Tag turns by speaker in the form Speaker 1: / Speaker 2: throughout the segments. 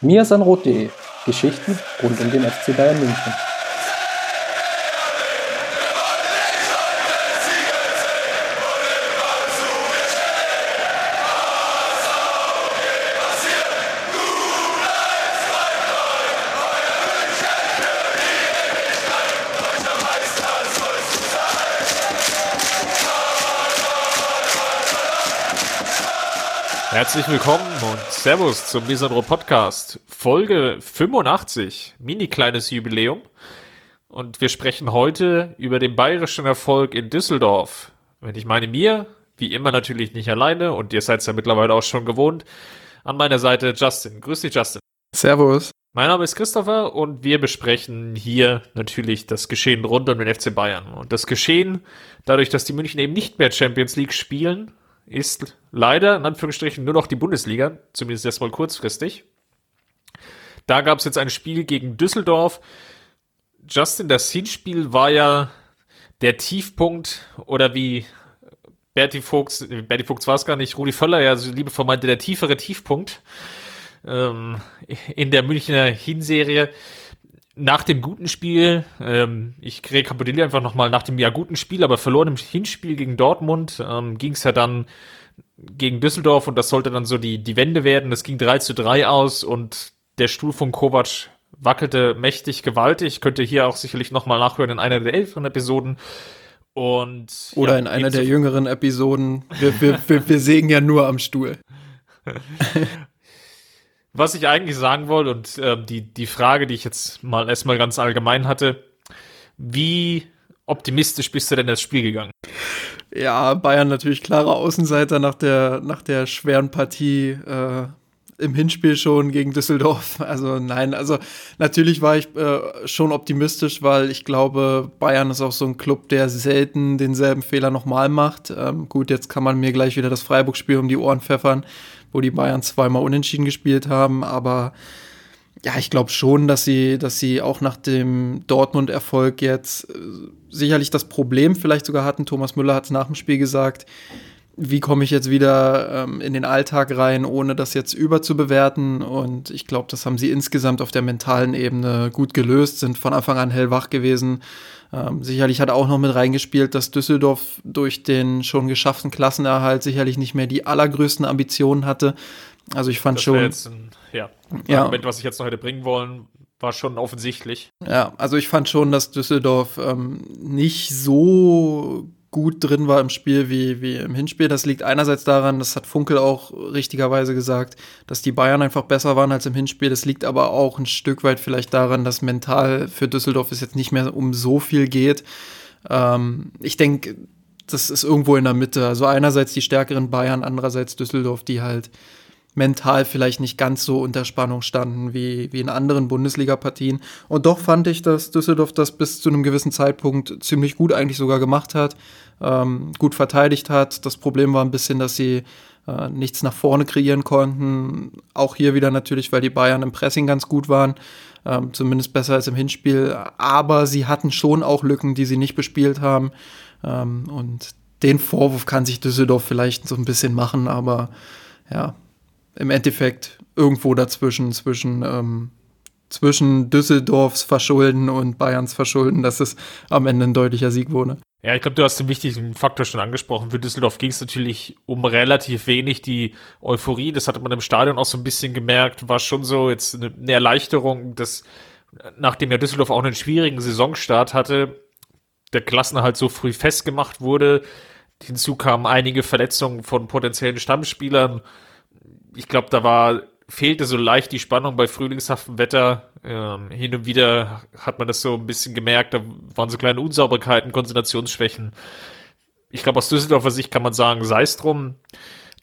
Speaker 1: miasanrot.de Geschichten rund um den FC Bayern München.
Speaker 2: Herzlich willkommen Servus zum Misandro Podcast. Folge 85, mini kleines Jubiläum. Und wir sprechen heute über den bayerischen Erfolg in Düsseldorf. Wenn ich meine mir, wie immer natürlich nicht alleine und ihr seid es ja mittlerweile auch schon gewohnt. An meiner Seite Justin. Grüß dich, Justin.
Speaker 3: Servus.
Speaker 2: Mein Name ist Christopher und wir besprechen hier natürlich das Geschehen rund um den FC Bayern. Und das Geschehen, dadurch, dass die München eben nicht mehr Champions League spielen, ist leider in Anführungsstrichen nur noch die Bundesliga, zumindest erstmal kurzfristig. Da gab es jetzt ein Spiel gegen Düsseldorf. Justin, das Hinspiel war ja der Tiefpunkt oder wie Berti Fuchs, Berti Fuchs war es gar nicht, Rudi Völler ja so liebevoll meinte, der tiefere Tiefpunkt ähm, in der Münchner Hinserie nach dem guten Spiel, ähm, ich rekapituliere einfach nochmal, nach dem ja guten Spiel, aber verloren im Hinspiel gegen Dortmund, ähm, ging es ja dann gegen Düsseldorf und das sollte dann so die, die Wende werden. Es ging 3 zu 3 aus und der Stuhl von Kovac wackelte mächtig gewaltig. Könnt ihr hier auch sicherlich nochmal nachhören in einer der älteren Episoden. Und,
Speaker 3: Oder ja, in einer der jüngeren Episoden. Wir, wir, wir, wir sägen ja nur am Stuhl.
Speaker 2: Was ich eigentlich sagen wollte und äh, die, die Frage, die ich jetzt mal erstmal ganz allgemein hatte, wie optimistisch bist du denn das Spiel gegangen?
Speaker 3: Ja, Bayern natürlich klarer Außenseiter nach der, nach der schweren Partie äh, im Hinspiel schon gegen Düsseldorf. Also nein, also natürlich war ich äh, schon optimistisch, weil ich glaube, Bayern ist auch so ein Club, der selten denselben Fehler nochmal macht. Ähm, gut, jetzt kann man mir gleich wieder das Freiburg-Spiel um die Ohren pfeffern wo die Bayern zweimal unentschieden gespielt haben, aber ja, ich glaube schon, dass sie, dass sie auch nach dem Dortmund-Erfolg jetzt äh, sicherlich das Problem vielleicht sogar hatten. Thomas Müller hat es nach dem Spiel gesagt. Wie komme ich jetzt wieder ähm, in den Alltag rein, ohne das jetzt überzubewerten? Und ich glaube, das haben sie insgesamt auf der mentalen Ebene gut gelöst, sind von Anfang an hellwach gewesen, ähm, sicherlich hat auch noch mit reingespielt, dass Düsseldorf durch den schon geschafften Klassenerhalt sicherlich nicht mehr die allergrößten Ambitionen hatte. Also ich fand das schon.
Speaker 2: Jetzt ein, ja, ja. Argument, was ich jetzt noch hätte bringen wollen, war schon offensichtlich.
Speaker 3: Ja, also ich fand schon, dass Düsseldorf ähm, nicht so gut drin war im Spiel wie, wie im Hinspiel. Das liegt einerseits daran, das hat Funkel auch richtigerweise gesagt, dass die Bayern einfach besser waren als im Hinspiel. Das liegt aber auch ein Stück weit vielleicht daran, dass mental für Düsseldorf es jetzt nicht mehr um so viel geht. Ähm, ich denke, das ist irgendwo in der Mitte. Also einerseits die stärkeren Bayern, andererseits Düsseldorf, die halt mental vielleicht nicht ganz so unter Spannung standen wie, wie in anderen Bundesliga-Partien. Und doch fand ich, dass Düsseldorf das bis zu einem gewissen Zeitpunkt ziemlich gut eigentlich sogar gemacht hat, ähm, gut verteidigt hat. Das Problem war ein bisschen, dass sie äh, nichts nach vorne kreieren konnten. Auch hier wieder natürlich, weil die Bayern im Pressing ganz gut waren. Ähm, zumindest besser als im Hinspiel. Aber sie hatten schon auch Lücken, die sie nicht bespielt haben. Ähm, und den Vorwurf kann sich Düsseldorf vielleicht so ein bisschen machen, aber ja, im Endeffekt irgendwo dazwischen, zwischen, ähm, zwischen Düsseldorfs Verschulden und Bayerns Verschulden, dass es am Ende ein deutlicher Sieg wurde.
Speaker 2: Ja, ich glaube, du hast den wichtigen Faktor schon angesprochen. Für Düsseldorf ging es natürlich um relativ wenig. Die Euphorie, das hatte man im Stadion auch so ein bisschen gemerkt, war schon so jetzt eine, Erleichterung, dass nachdem ja Düsseldorf auch einen schwierigen Saisonstart hatte, der Klassenerhalt so früh festgemacht wurde. Hinzu kamen einige Verletzungen von potenziellen Stammspielern ich glaube, da war fehlte so leicht die Spannung bei frühlingshaftem Wetter. Ähm, hin und wieder hat man das so ein bisschen gemerkt, da waren so kleine Unsauberkeiten, Konzentrationsschwächen. Ich glaube, aus Düsseldorfer Sicht kann man sagen, sei es drum.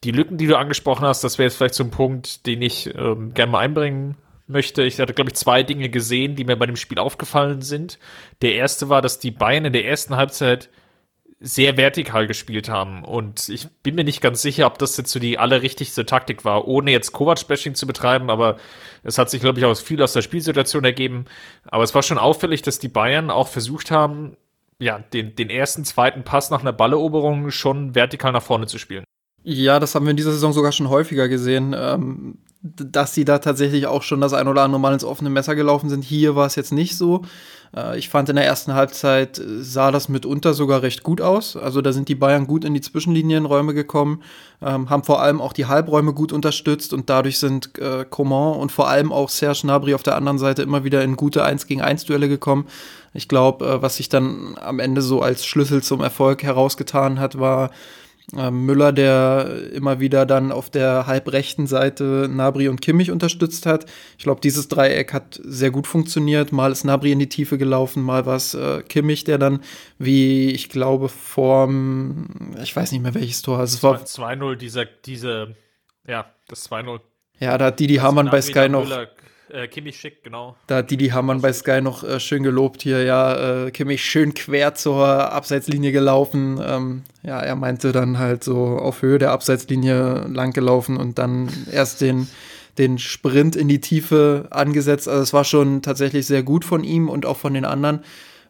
Speaker 2: Die Lücken, die du angesprochen hast, das wäre jetzt vielleicht so ein Punkt, den ich ähm, gerne mal einbringen möchte. Ich hatte, glaube ich, zwei Dinge gesehen, die mir bei dem Spiel aufgefallen sind. Der erste war, dass die Bayern in der ersten Halbzeit sehr vertikal gespielt haben. Und ich bin mir nicht ganz sicher, ob das jetzt so die allerrichtigste Taktik war, ohne jetzt Kovac-Bashing zu betreiben, aber es hat sich, glaube ich, auch viel aus der Spielsituation ergeben. Aber es war schon auffällig, dass die Bayern auch versucht haben, ja, den, den ersten, zweiten Pass nach einer Balleroberung schon vertikal nach vorne zu spielen.
Speaker 3: Ja, das haben wir in dieser Saison sogar schon häufiger gesehen. Ähm, dass sie da tatsächlich auch schon das ein oder andere Mal ins offene Messer gelaufen sind. Hier war es jetzt nicht so. Äh, ich fand in der ersten Halbzeit äh, sah das mitunter sogar recht gut aus. Also da sind die Bayern gut in die Zwischenlinienräume gekommen, ähm, haben vor allem auch die Halbräume gut unterstützt und dadurch sind äh, Coman und vor allem auch Serge Gnabry auf der anderen Seite immer wieder in gute 1 gegen 1 Duelle gekommen. Ich glaube, was sich dann am Ende so als Schlüssel zum Erfolg herausgetan hat, war Müller, der immer wieder dann auf der halbrechten Seite Nabri und Kimmich unterstützt hat. Ich glaube, dieses Dreieck hat sehr gut funktioniert. Mal ist Nabri in die Tiefe gelaufen, mal war es äh, Kimmich, der dann, wie ich glaube, vorm, ich weiß nicht mehr welches Tor, also es war
Speaker 2: 2-0, dieser, diese, ja, das 2-0.
Speaker 3: Ja, da hat Didi Hamann bei Sky noch.
Speaker 2: Müller, äh, Kimmich schick, genau.
Speaker 3: Da hat Didi Hamann bei Sky noch äh, schön gelobt hier, ja, äh, Kimmich schön quer zur Abseitslinie gelaufen. Ähm, ja, er meinte dann halt so auf Höhe der Abseitslinie lang gelaufen und dann erst den, den Sprint in die Tiefe angesetzt. Also es war schon tatsächlich sehr gut von ihm und auch von den anderen.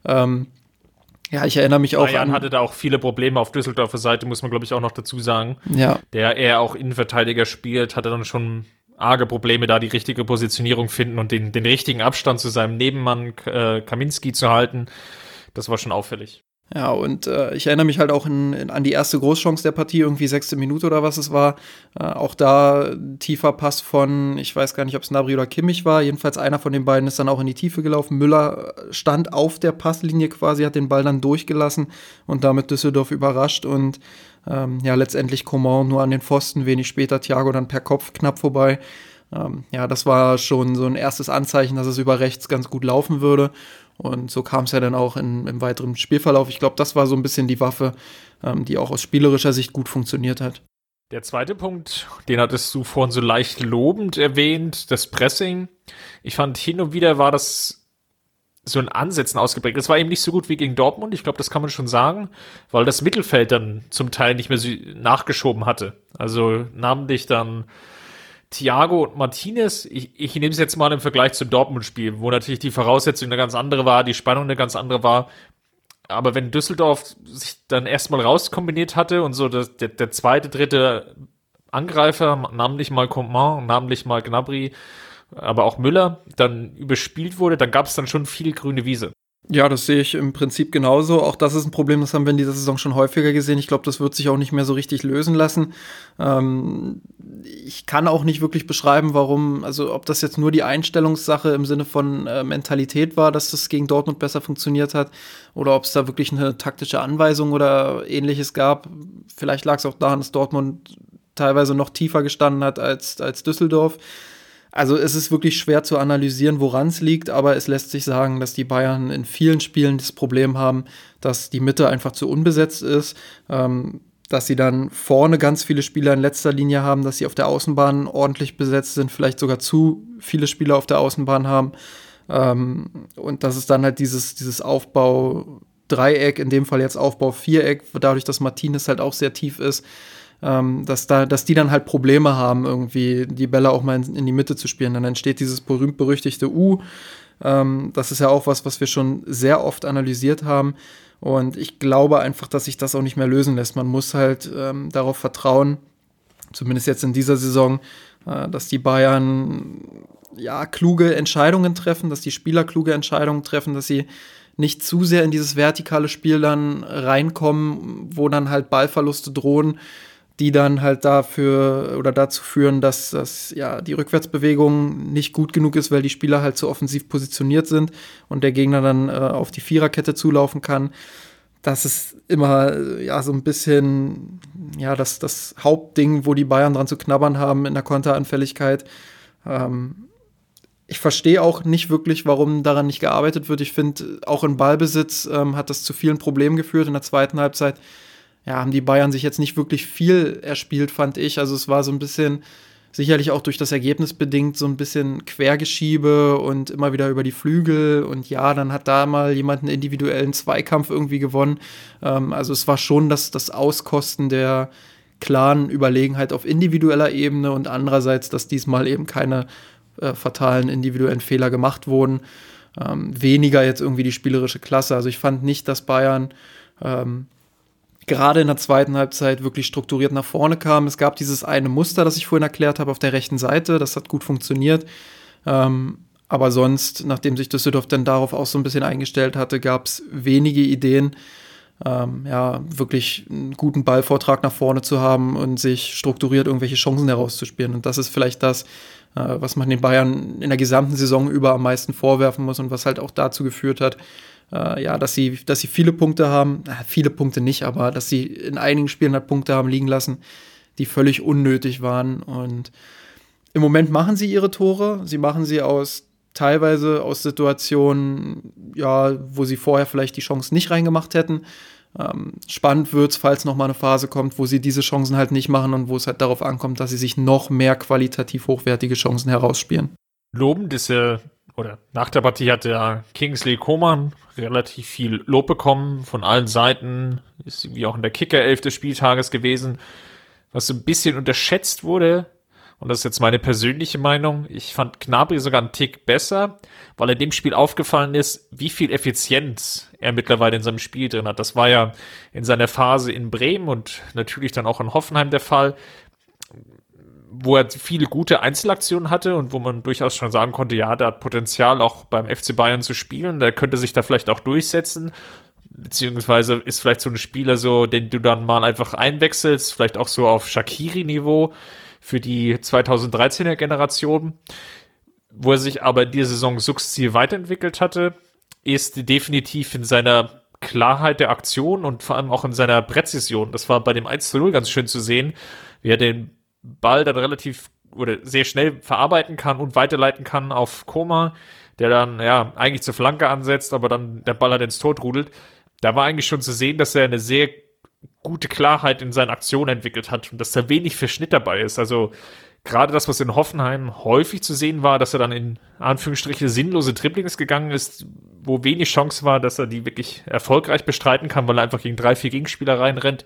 Speaker 3: Ähm, ja, ich erinnere mich auch
Speaker 2: Bayern an. hatte da auch viele Probleme auf Düsseldorfer Seite, muss man glaube ich auch noch dazu sagen.
Speaker 3: Ja.
Speaker 2: Der eher auch Innenverteidiger spielt, hatte dann schon arge Probleme, da die richtige Positionierung finden und den, den richtigen Abstand zu seinem Nebenmann äh, Kaminski zu halten. Das war schon auffällig.
Speaker 3: Ja, und äh, ich erinnere mich halt auch in, in, an die erste Großchance der Partie, irgendwie sechste Minute oder was es war. Äh, auch da tiefer Pass von, ich weiß gar nicht, ob es Nabri oder Kimmich war. Jedenfalls einer von den beiden ist dann auch in die Tiefe gelaufen. Müller stand auf der Passlinie quasi, hat den Ball dann durchgelassen und damit Düsseldorf überrascht. Und ähm, ja, letztendlich Coman nur an den Pfosten, wenig später Thiago dann per Kopf knapp vorbei. Ähm, ja, das war schon so ein erstes Anzeichen, dass es über rechts ganz gut laufen würde. Und so kam es ja dann auch in, im weiteren Spielverlauf. Ich glaube, das war so ein bisschen die Waffe, ähm, die auch aus spielerischer Sicht gut funktioniert hat.
Speaker 2: Der zweite Punkt, den hattest du vorhin so leicht lobend erwähnt, das Pressing. Ich fand, hin und wieder war das so in Ansätzen ausgeprägt. Das war eben nicht so gut wie gegen Dortmund, ich glaube, das kann man schon sagen, weil das Mittelfeld dann zum Teil nicht mehr nachgeschoben hatte. Also namentlich dann Thiago und Martinez, ich, ich nehme es jetzt mal im Vergleich zum Dortmund-Spiel, wo natürlich die Voraussetzung eine ganz andere war, die Spannung eine ganz andere war. Aber wenn Düsseldorf sich dann erstmal rauskombiniert hatte und so das, der, der zweite, dritte Angreifer, namentlich mal Coman, namentlich mal Gnabry, aber auch Müller dann überspielt wurde, dann gab es dann schon viel grüne Wiese.
Speaker 3: Ja, das sehe ich im Prinzip genauso. Auch das ist ein Problem, das haben wir in dieser Saison schon häufiger gesehen. Ich glaube, das wird sich auch nicht mehr so richtig lösen lassen. Ähm, ich kann auch nicht wirklich beschreiben, warum, also ob das jetzt nur die Einstellungssache im Sinne von äh, Mentalität war, dass das gegen Dortmund besser funktioniert hat, oder ob es da wirklich eine taktische Anweisung oder ähnliches gab. Vielleicht lag es auch daran, dass Dortmund teilweise noch tiefer gestanden hat als, als Düsseldorf. Also es ist wirklich schwer zu analysieren, woran es liegt, aber es lässt sich sagen, dass die Bayern in vielen Spielen das Problem haben, dass die Mitte einfach zu unbesetzt ist, ähm, dass sie dann vorne ganz viele Spieler in letzter Linie haben, dass sie auf der Außenbahn ordentlich besetzt sind, vielleicht sogar zu viele Spieler auf der Außenbahn haben. Ähm, und dass es dann halt dieses, dieses Aufbau Dreieck, in dem Fall jetzt Aufbau Viereck, dadurch, dass Martinez halt auch sehr tief ist, ähm, dass, da, dass die dann halt Probleme haben, irgendwie die Bälle auch mal in, in die Mitte zu spielen. Dann entsteht dieses berühmt-berüchtigte U. Ähm, das ist ja auch was, was wir schon sehr oft analysiert haben. Und ich glaube einfach, dass sich das auch nicht mehr lösen lässt. Man muss halt ähm, darauf vertrauen, zumindest jetzt in dieser Saison, äh, dass die Bayern ja kluge Entscheidungen treffen, dass die Spieler kluge Entscheidungen treffen, dass sie nicht zu sehr in dieses vertikale Spiel dann reinkommen, wo dann halt Ballverluste drohen, die dann halt dafür oder dazu führen, dass, dass ja die Rückwärtsbewegung nicht gut genug ist, weil die Spieler halt zu offensiv positioniert sind und der Gegner dann äh, auf die Viererkette zulaufen kann. Das ist immer ja so ein bisschen ja das, das Hauptding, wo die Bayern dran zu knabbern haben in der Konteranfälligkeit. Ähm, ich verstehe auch nicht wirklich, warum daran nicht gearbeitet wird. Ich finde, auch in Ballbesitz ähm, hat das zu vielen Problemen geführt in der zweiten Halbzeit ja, haben die Bayern sich jetzt nicht wirklich viel erspielt, fand ich. Also es war so ein bisschen, sicherlich auch durch das Ergebnis bedingt, so ein bisschen Quergeschiebe und immer wieder über die Flügel. Und ja, dann hat da mal jemand einen individuellen Zweikampf irgendwie gewonnen. Ähm, also es war schon das, das Auskosten der klaren Überlegenheit auf individueller Ebene und andererseits, dass diesmal eben keine äh, fatalen individuellen Fehler gemacht wurden. Ähm, weniger jetzt irgendwie die spielerische Klasse. Also ich fand nicht, dass Bayern ähm, gerade in der zweiten Halbzeit wirklich strukturiert nach vorne kam. Es gab dieses eine Muster, das ich vorhin erklärt habe, auf der rechten Seite. Das hat gut funktioniert. Ähm, aber sonst, nachdem sich Düsseldorf dann darauf auch so ein bisschen eingestellt hatte, gab es wenige Ideen, ähm, ja, wirklich einen guten Ballvortrag nach vorne zu haben und sich strukturiert irgendwelche Chancen herauszuspielen. Und das ist vielleicht das, äh, was man den Bayern in der gesamten Saison über am meisten vorwerfen muss und was halt auch dazu geführt hat, äh, ja, dass sie, dass sie viele Punkte haben, äh, viele Punkte nicht, aber dass sie in einigen Spielen halt Punkte haben liegen lassen, die völlig unnötig waren. Und im Moment machen sie ihre Tore. Sie machen sie aus teilweise aus Situationen, ja, wo sie vorher vielleicht die Chance nicht reingemacht hätten. Ähm, spannend es, falls noch mal eine Phase kommt, wo sie diese Chancen halt nicht machen und wo es halt darauf ankommt, dass sie sich noch mehr qualitativ hochwertige Chancen herausspielen.
Speaker 2: Lobend ist ja oder nach der Partie hat der Kingsley Coman relativ viel Lob bekommen von allen Seiten. Ist irgendwie auch in der Kicker-Elf des Spieltages gewesen. Was so ein bisschen unterschätzt wurde, und das ist jetzt meine persönliche Meinung, ich fand Gnabry sogar einen Tick besser, weil in dem Spiel aufgefallen ist, wie viel Effizienz er mittlerweile in seinem Spiel drin hat. Das war ja in seiner Phase in Bremen und natürlich dann auch in Hoffenheim der Fall wo er viele gute Einzelaktionen hatte und wo man durchaus schon sagen konnte, ja, der hat Potenzial auch beim FC Bayern zu spielen, der könnte sich da vielleicht auch durchsetzen, beziehungsweise ist vielleicht so ein Spieler so, den du dann mal einfach einwechselst, vielleicht auch so auf Shakiri-Niveau für die 2013er Generation, wo er sich aber in dieser Saison sukzessive weiterentwickelt hatte, ist definitiv in seiner Klarheit der Aktion und vor allem auch in seiner Präzision. Das war bei dem 1 zu 0 ganz schön zu sehen, wie er den Ball dann relativ oder sehr schnell verarbeiten kann und weiterleiten kann auf Koma, der dann ja eigentlich zur Flanke ansetzt, aber dann der Ball halt ins Tor trudelt. Da war eigentlich schon zu sehen, dass er eine sehr gute Klarheit in seinen Aktionen entwickelt hat und dass da wenig Verschnitt dabei ist. Also gerade das, was in Hoffenheim häufig zu sehen war, dass er dann in Anführungsstriche sinnlose Dribblings gegangen ist, wo wenig Chance war, dass er die wirklich erfolgreich bestreiten kann, weil er einfach gegen drei, vier Gegenspieler reinrennt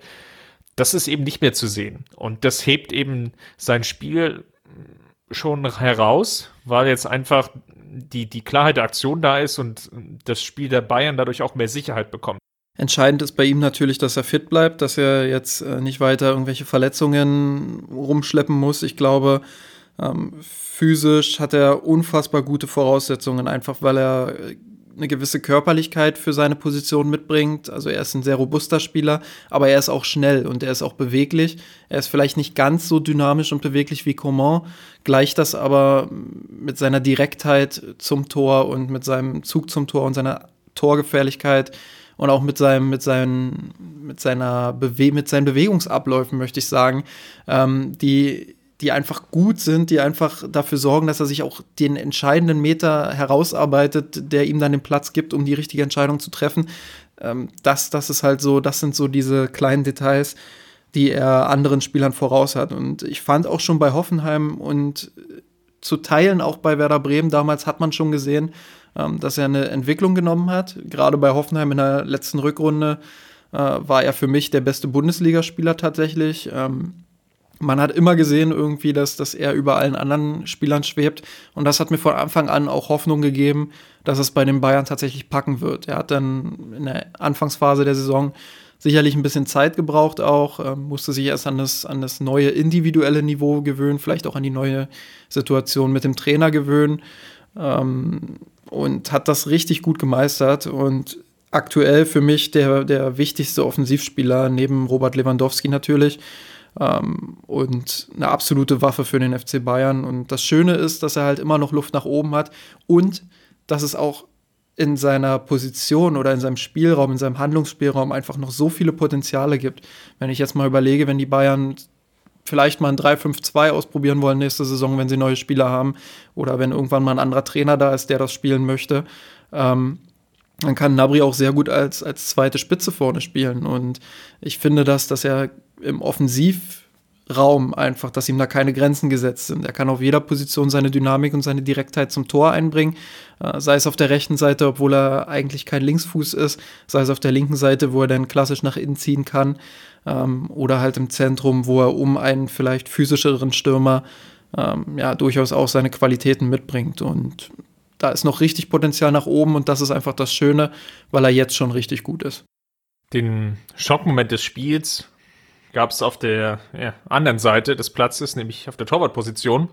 Speaker 2: das ist eben nicht mehr zu sehen. Und das hebt eben sein Spiel schon heraus, weil jetzt einfach die, die Klarheit der Aktion da ist und das Spiel der Bayern dadurch auch mehr Sicherheit bekommt.
Speaker 3: Entscheidend ist bei ihm natürlich, dass er fit bleibt, dass er jetzt äh, nicht weiter irgendwelche Verletzungen rumschleppen muss. Ich glaube, ähm, physisch hat er unfassbar gute Voraussetzungen, einfach weil er eine gewisse Körperlichkeit für seine Position mitbringt. Also er ist ein sehr robuster Spieler, aber er ist auch schnell und er ist auch beweglich. Er ist vielleicht nicht ganz so dynamisch und beweglich wie Coman, gleicht das aber mit seiner Direktheit zum Tor und mit seinem Zug zum Tor und seiner Torgefährlichkeit und auch mit seinem, mit seinen, mit seiner Bewe mit seinen Bewegungsabläufen, möchte ich sagen, ähm, die die einfach gut sind, die einfach dafür sorgen, dass er sich auch den entscheidenden Meter herausarbeitet, der ihm dann den Platz gibt, um die richtige Entscheidung zu treffen. Ähm, das, das ist halt so, das sind so diese kleinen Details, die er anderen Spielern voraus hat. Und ich fand auch schon bei Hoffenheim und zu Teilen auch bei Werder Bremen damals hat man schon gesehen, ähm, dass er eine Entwicklung genommen hat. Gerade bei Hoffenheim in der letzten Rückrunde äh, war er für mich der beste Bundesligaspieler tatsächlich. Ähm, man hat immer gesehen irgendwie, dass, dass er über allen anderen Spielern schwebt. Und das hat mir von Anfang an auch Hoffnung gegeben, dass es bei den Bayern tatsächlich packen wird. Er hat dann in der Anfangsphase der Saison sicherlich ein bisschen Zeit gebraucht auch, äh, musste sich erst an das, an das neue individuelle Niveau gewöhnen, vielleicht auch an die neue Situation mit dem Trainer gewöhnen ähm, und hat das richtig gut gemeistert und aktuell für mich der, der wichtigste Offensivspieler neben Robert Lewandowski natürlich ähm, und eine absolute Waffe für den FC Bayern. Und das Schöne ist, dass er halt immer noch Luft nach oben hat und dass es auch in seiner Position oder in seinem Spielraum, in seinem Handlungsspielraum einfach noch so viele Potenziale gibt. Wenn ich jetzt mal überlege, wenn die Bayern vielleicht mal ein 3-5-2 ausprobieren wollen nächste Saison, wenn sie neue Spieler haben oder wenn irgendwann mal ein anderer Trainer da ist, der das spielen möchte, ähm, dann kann Nabri auch sehr gut als, als zweite Spitze vorne spielen. Und ich finde das, dass er im Offensivraum einfach, dass ihm da keine Grenzen gesetzt sind. Er kann auf jeder Position seine Dynamik und seine Direktheit zum Tor einbringen, äh, sei es auf der rechten Seite, obwohl er eigentlich kein Linksfuß ist, sei es auf der linken Seite, wo er dann klassisch nach innen ziehen kann, ähm, oder halt im Zentrum, wo er um einen vielleicht physischeren Stürmer ähm, ja durchaus auch seine Qualitäten mitbringt. Und da ist noch richtig Potenzial nach oben und das ist einfach das Schöne, weil er jetzt schon richtig gut ist.
Speaker 2: Den Schockmoment des Spiels gab es auf der ja, anderen Seite des Platzes, nämlich auf der Torwartposition.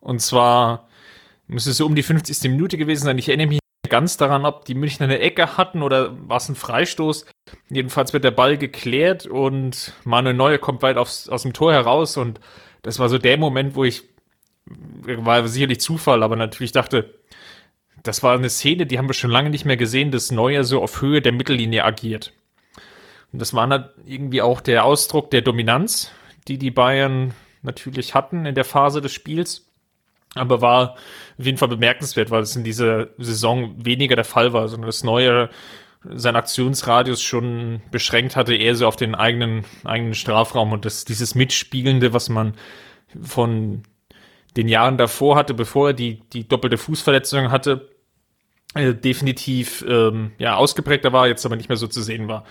Speaker 2: Und zwar müsste es so um die 50. Minute gewesen sein. Ich erinnere mich ganz daran, ob die Münchner eine Ecke hatten oder war es ein Freistoß. Jedenfalls wird der Ball geklärt und Manuel Neuer kommt weit aufs, aus dem Tor heraus und das war so der Moment, wo ich, war sicherlich Zufall, aber natürlich dachte, das war eine Szene, die haben wir schon lange nicht mehr gesehen, dass Neuer so auf Höhe der Mittellinie agiert. Und das war dann irgendwie auch der Ausdruck der Dominanz, die die Bayern natürlich hatten in der Phase des Spiels aber war auf jeden Fall bemerkenswert, weil es in dieser Saison weniger der Fall war, sondern das neue sein Aktionsradius schon beschränkt hatte, eher so auf den eigenen, eigenen Strafraum und das, dieses Mitspielende, was man von den Jahren davor hatte, bevor er die, die doppelte Fußverletzung hatte, äh, definitiv ähm, ja, ausgeprägter war, jetzt aber nicht mehr so zu sehen war.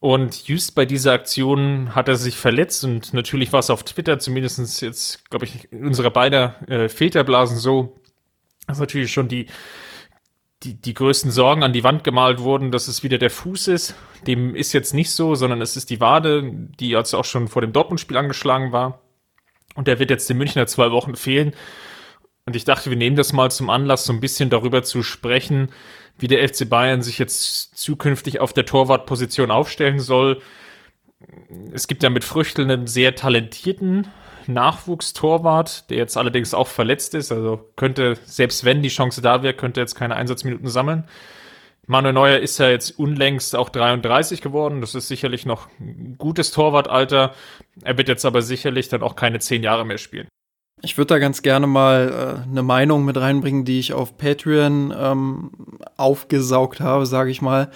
Speaker 2: Und just bei dieser Aktion hat er sich verletzt und natürlich war es auf Twitter, zumindest jetzt, glaube ich, unserer beider äh, Filterblasen so, dass natürlich schon die, die, die größten Sorgen an die Wand gemalt wurden, dass es wieder der Fuß ist. Dem ist jetzt nicht so, sondern es ist die Wade, die also auch schon vor dem Dortmund-Spiel angeschlagen war. Und der wird jetzt den Münchner zwei Wochen fehlen. Und ich dachte, wir nehmen das mal zum Anlass, so ein bisschen darüber zu sprechen, wie der FC Bayern sich jetzt zukünftig auf der Torwartposition aufstellen soll. Es gibt ja mit Früchtel einen sehr talentierten Nachwuchstorwart, der jetzt allerdings auch verletzt ist. Also könnte, selbst wenn die Chance da wäre, könnte jetzt keine Einsatzminuten sammeln. Manuel Neuer ist ja jetzt unlängst auch 33 geworden. Das ist sicherlich noch ein gutes Torwartalter. Er wird jetzt aber sicherlich dann auch keine zehn Jahre mehr spielen.
Speaker 3: Ich würde da ganz gerne mal äh, eine Meinung mit reinbringen, die ich auf Patreon ähm, aufgesaugt habe, sage ich mal.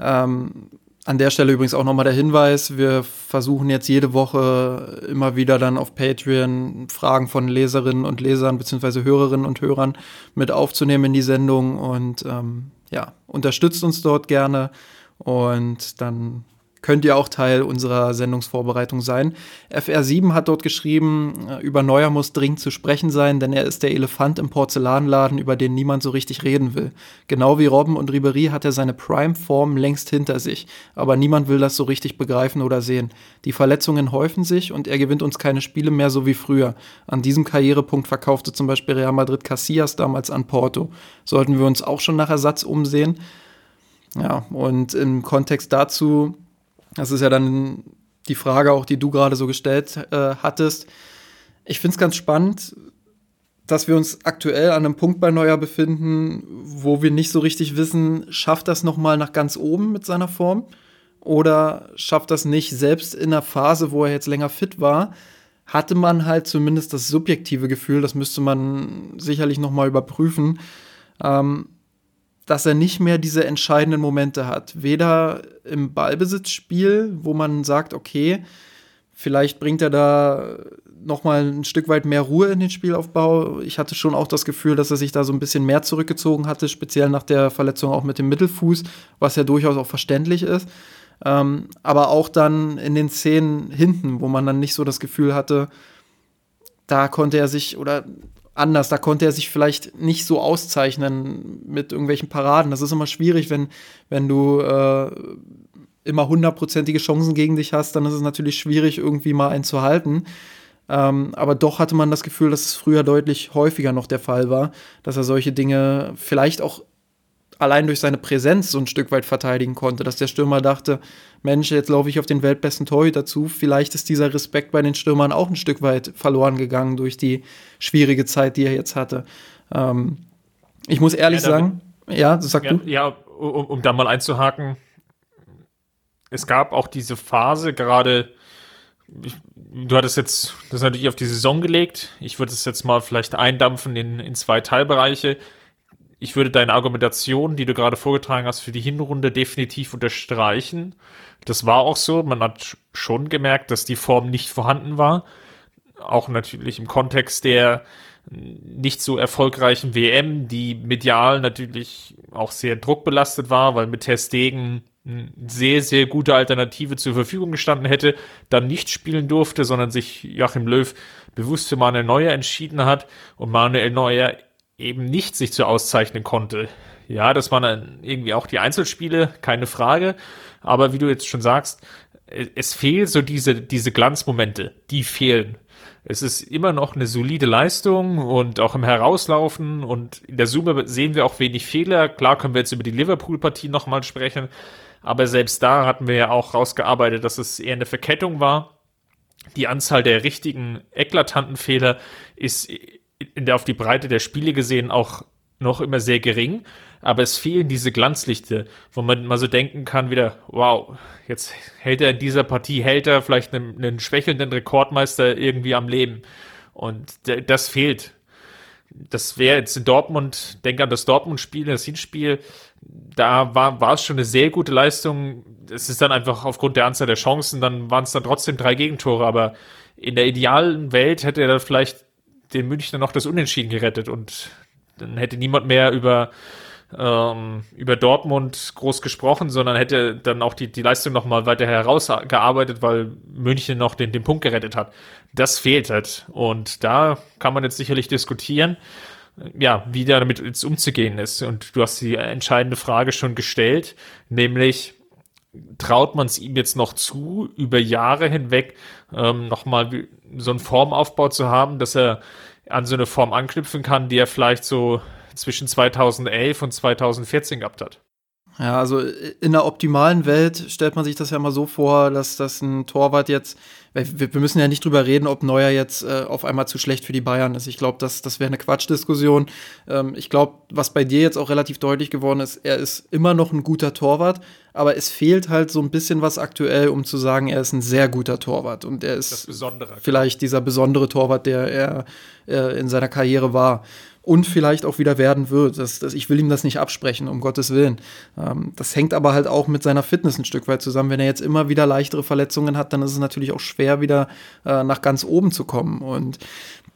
Speaker 3: Ähm, an der Stelle übrigens auch nochmal der Hinweis, wir versuchen jetzt jede Woche immer wieder dann auf Patreon Fragen von Leserinnen und Lesern beziehungsweise Hörerinnen und Hörern mit aufzunehmen in die Sendung. Und ähm, ja, unterstützt uns dort gerne. Und dann könnt ihr auch Teil unserer Sendungsvorbereitung sein. FR7 hat dort geschrieben, äh, über Neuer muss dringend zu sprechen sein, denn er ist der Elefant im Porzellanladen, über den niemand so richtig reden will. Genau wie Robben und Ribery hat er seine Prime-Form längst hinter sich, aber niemand will das so richtig begreifen oder sehen. Die Verletzungen häufen sich und er gewinnt uns keine Spiele mehr so wie früher. An diesem Karrierepunkt verkaufte zum Beispiel Real Madrid Casillas damals an Porto. Sollten wir uns auch schon nach Ersatz umsehen? Ja, und im Kontext dazu das ist ja dann die Frage auch, die du gerade so gestellt äh, hattest. Ich finde es ganz spannend, dass wir uns aktuell an einem Punkt bei Neuer befinden, wo wir nicht so richtig wissen, schafft das noch mal nach ganz oben mit seiner Form oder schafft das nicht selbst in der Phase, wo er jetzt länger fit war, hatte man halt zumindest das subjektive Gefühl, das müsste man sicherlich noch mal überprüfen, ähm, dass er nicht mehr diese entscheidenden Momente hat. Weder im Ballbesitzspiel, wo man sagt, okay, vielleicht bringt er da noch mal ein Stück weit mehr Ruhe in den Spielaufbau. Ich hatte schon auch das Gefühl, dass er sich da so ein bisschen mehr zurückgezogen hatte, speziell nach der Verletzung auch mit dem Mittelfuß, was ja durchaus auch verständlich ist. Ähm, aber auch dann in den Szenen hinten, wo man dann nicht so das Gefühl hatte, da konnte er sich oder anders. Da konnte er sich vielleicht nicht so auszeichnen mit irgendwelchen Paraden. Das ist immer schwierig, wenn, wenn du äh, immer hundertprozentige Chancen gegen dich hast, dann ist es natürlich schwierig, irgendwie mal einen zu halten. Ähm, aber doch hatte man das Gefühl, dass es früher deutlich häufiger noch der Fall war, dass er solche Dinge vielleicht auch allein durch seine Präsenz so ein Stück weit verteidigen konnte, dass der Stürmer dachte, Mensch, jetzt laufe ich auf den weltbesten Torhüter zu. Vielleicht ist dieser Respekt bei den Stürmern auch ein Stück weit verloren gegangen durch die schwierige Zeit, die er jetzt hatte. Ähm, ich muss ehrlich ja, sagen, ja, sag
Speaker 2: ja,
Speaker 3: du.
Speaker 2: Ja, um, um da mal einzuhaken, es gab auch diese Phase gerade, du hattest jetzt das natürlich auf die Saison gelegt. Ich würde es jetzt mal vielleicht eindampfen in, in zwei Teilbereiche ich würde deine Argumentation, die du gerade vorgetragen hast, für die Hinrunde definitiv unterstreichen. Das war auch so. Man hat schon gemerkt, dass die Form nicht vorhanden war. Auch natürlich im Kontext der nicht so erfolgreichen WM, die medial natürlich auch sehr druckbelastet war, weil mit Testegen eine sehr, sehr gute Alternative zur Verfügung gestanden hätte, dann nicht spielen durfte, sondern sich Joachim Löw bewusst für Manuel Neuer entschieden hat und Manuel Neuer eben nicht sich zu auszeichnen konnte. Ja, das waren dann irgendwie auch die Einzelspiele, keine Frage. Aber wie du jetzt schon sagst, es fehlen so diese, diese Glanzmomente, die fehlen. Es ist immer noch eine solide Leistung und auch im Herauslaufen und in der Summe sehen wir auch wenig Fehler. Klar können wir jetzt über die Liverpool-Partie nochmal sprechen, aber selbst da hatten wir ja auch rausgearbeitet, dass es eher eine Verkettung war. Die Anzahl der richtigen eklatanten Fehler ist in der auf die Breite der Spiele gesehen auch noch immer sehr gering, aber es fehlen diese Glanzlichte, wo man mal so denken kann wieder, wow, jetzt hält er in dieser Partie, hält er vielleicht einen, einen schwächelnden Rekordmeister irgendwie am Leben. Und das fehlt. Das wäre jetzt in Dortmund, denke an das Dortmund-Spiel, das Hinspiel, da war, war es schon eine sehr gute Leistung. Es ist dann einfach aufgrund der Anzahl der Chancen, dann waren es dann trotzdem drei Gegentore, aber in der idealen Welt hätte er dann vielleicht den Münchner noch das Unentschieden gerettet und dann hätte niemand mehr über, ähm, über Dortmund groß gesprochen, sondern hätte dann auch die, die Leistung nochmal weiter herausgearbeitet, weil München noch den, den Punkt gerettet hat. Das fehlt halt. Und da kann man jetzt sicherlich diskutieren, ja, wie da damit jetzt umzugehen ist. Und du hast die entscheidende Frage schon gestellt, nämlich, traut man es ihm jetzt noch zu, über Jahre hinweg ähm, nochmal so einen Formaufbau zu haben, dass er an so eine Form anknüpfen kann, die er vielleicht so zwischen 2011 und 2014 gehabt hat.
Speaker 3: Ja, also in der optimalen Welt stellt man sich das ja mal so vor, dass das ein Torwart jetzt, wir, wir müssen ja nicht drüber reden, ob Neuer jetzt äh, auf einmal zu schlecht für die Bayern ist. Ich glaube, das, das wäre eine Quatschdiskussion. Ähm, ich glaube, was bei dir jetzt auch relativ deutlich geworden ist, er ist immer noch ein guter Torwart, aber es fehlt halt so ein bisschen was aktuell, um zu sagen, er ist ein sehr guter Torwart und er ist vielleicht dieser besondere Torwart, der er äh, in seiner Karriere war und vielleicht auch wieder werden wird. Das, das, ich will ihm das nicht absprechen, um Gottes Willen. Ähm, das hängt aber halt auch mit seiner Fitness ein Stück weit zusammen. Wenn er jetzt immer wieder leichtere Verletzungen hat, dann ist es natürlich auch schwer, wieder äh, nach ganz oben zu kommen. Und